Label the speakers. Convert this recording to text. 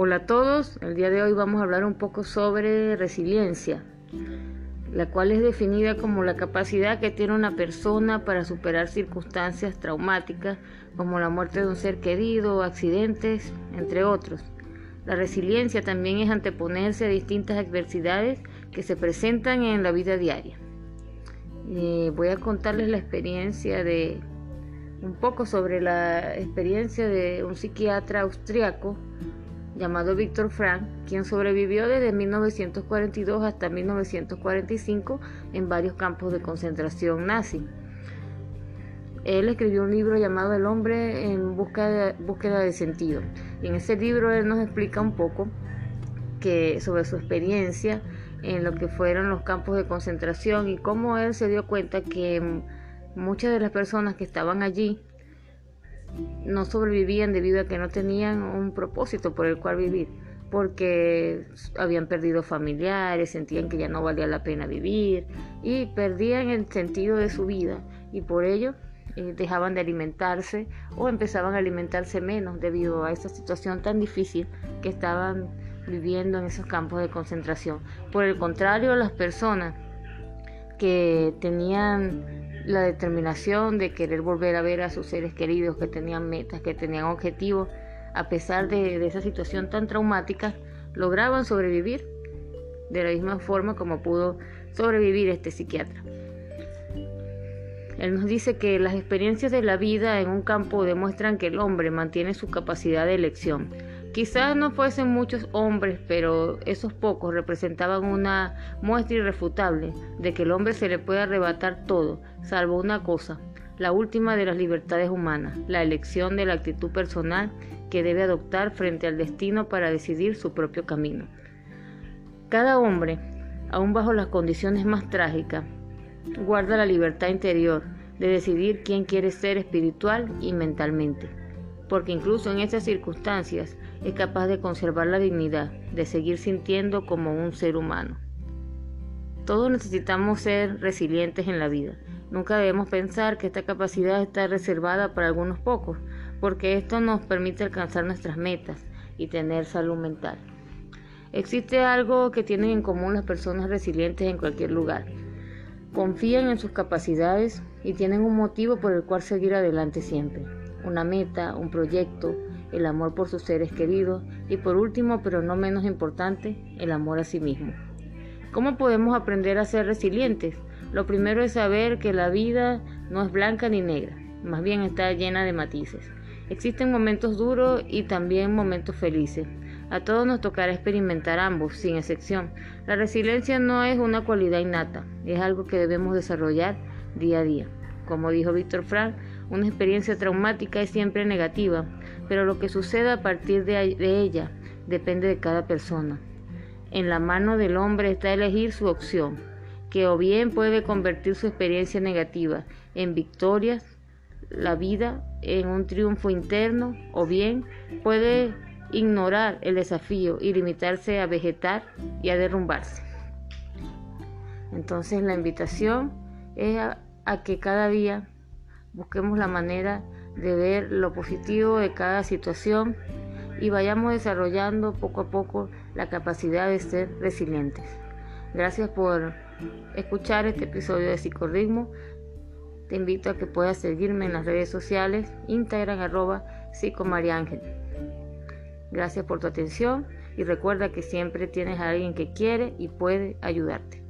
Speaker 1: Hola a todos, el día de hoy vamos a hablar un poco sobre resiliencia, la cual es definida como la capacidad que tiene una persona para superar circunstancias traumáticas como la muerte de un ser querido, accidentes, entre otros. La resiliencia también es anteponerse a distintas adversidades que se presentan en la vida diaria. Voy a contarles la experiencia de un poco sobre la experiencia de un psiquiatra austriaco llamado Víctor Frank, quien sobrevivió desde 1942 hasta 1945 en varios campos de concentración nazi. Él escribió un libro llamado El hombre en busca búsqueda de sentido. Y en ese libro él nos explica un poco que, sobre su experiencia en lo que fueron los campos de concentración y cómo él se dio cuenta que muchas de las personas que estaban allí no sobrevivían debido a que no tenían un propósito por el cual vivir, porque habían perdido familiares, sentían que ya no valía la pena vivir y perdían el sentido de su vida y por ello eh, dejaban de alimentarse o empezaban a alimentarse menos debido a esa situación tan difícil que estaban viviendo en esos campos de concentración. Por el contrario, las personas que tenían la determinación de querer volver a ver a sus seres queridos, que tenían metas, que tenían objetivos, a pesar de, esa situación tan traumática, lograban sobrevivir de la misma forma como pudo sobrevivir este psiquiatra. Él nos dice que las experiencias de la vida en un campo demuestran que el hombre mantiene su capacidad de elección. Quizás no fuesen muchos hombres, pero esos pocos representaban una muestra irrefutable de que el hombre se le puede arrebatar todo, salvo una cosa, la última de las libertades humanas, la elección de la actitud personal que debe adoptar frente al destino para decidir su propio camino. Cada hombre, aun bajo las condiciones más trágicas, guarda la libertad interior de decidir quién quiere ser espiritual y mentalmente, porque incluso en esas circunstancias es capaz de conservar la dignidad, de seguir sintiendo como un ser humano. Todos necesitamos ser resilientes en la vida. Nunca debemos pensar que esta capacidad está reservada para algunos pocos, porque esto nos permite alcanzar nuestras metas y tener salud mental. Existe algo que tienen en común las personas resilientes en cualquier lugar, confían en sus capacidades y tienen un motivo por el cual seguir adelante siempre. Una meta, un proyecto, el amor por sus seres queridos y por último, pero no menos importante, el amor a sí mismo. ¿Cómo podemos aprender a ser resilientes? Lo primero es saber que la vida no es blanca ni negra, más bien está llena de matices. Existen momentos duros y también momentos felices. A todos nos tocará experimentar ambos, sin excepción. La resiliencia no es una cualidad innata, es algo que debemos desarrollar día a día. Como dijo Víctor Frank, una experiencia traumática es siempre negativa, pero lo que suceda a partir de, de ella depende de cada persona. En la mano del hombre está elegir su opción, que o bien puede convertir su experiencia negativa en victorias, la vida en un triunfo interno, o bien puede ignorar el desafío y limitarse a vegetar y a derrumbarse. Entonces la invitación es a, que cada día busquemos la manera de ver lo positivo de cada situación y vayamos desarrollando poco a poco la capacidad de ser resilientes. Gracias por escuchar este episodio de Psicorritmo. Te invito a que puedas seguirme en las redes sociales, Instagram arroba psicomariángel. Gracias por tu atención y recuerda que siempre tienes a alguien que quiere y puede ayudarte.